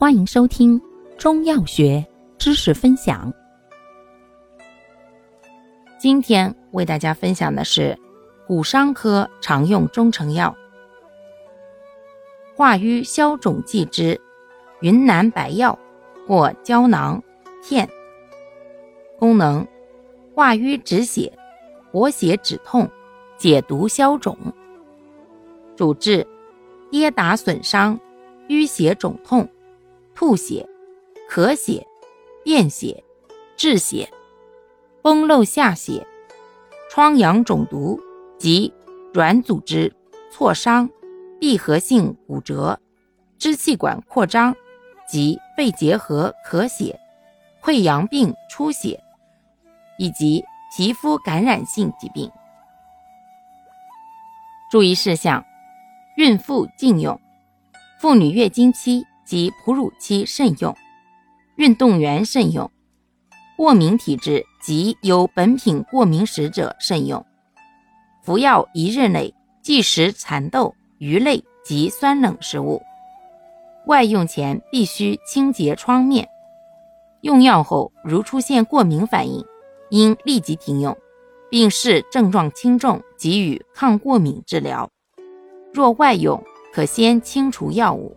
欢迎收听中药学知识分享。今天为大家分享的是骨伤科常用中成药化瘀消肿剂之云南白药或胶囊片。功能：化瘀止血、活血止痛、解毒消肿。主治：跌打损伤、淤血肿痛。吐血、咳血、便血、滞血、崩漏下血、疮疡肿毒及软组织挫伤、闭合性骨折、支气管扩张及肺结核咳血、溃疡病出血，以及皮肤感染性疾病。注意事项：孕妇禁用，妇女月经期。及哺乳期慎用，运动员慎用，过敏体质及有本品过敏史者慎用。服药一日内忌食蚕豆、鱼类及酸冷食物。外用前必须清洁创面。用药后如出现过敏反应，应立即停用，并视症状轻重给予抗过敏治疗。若外用，可先清除药物。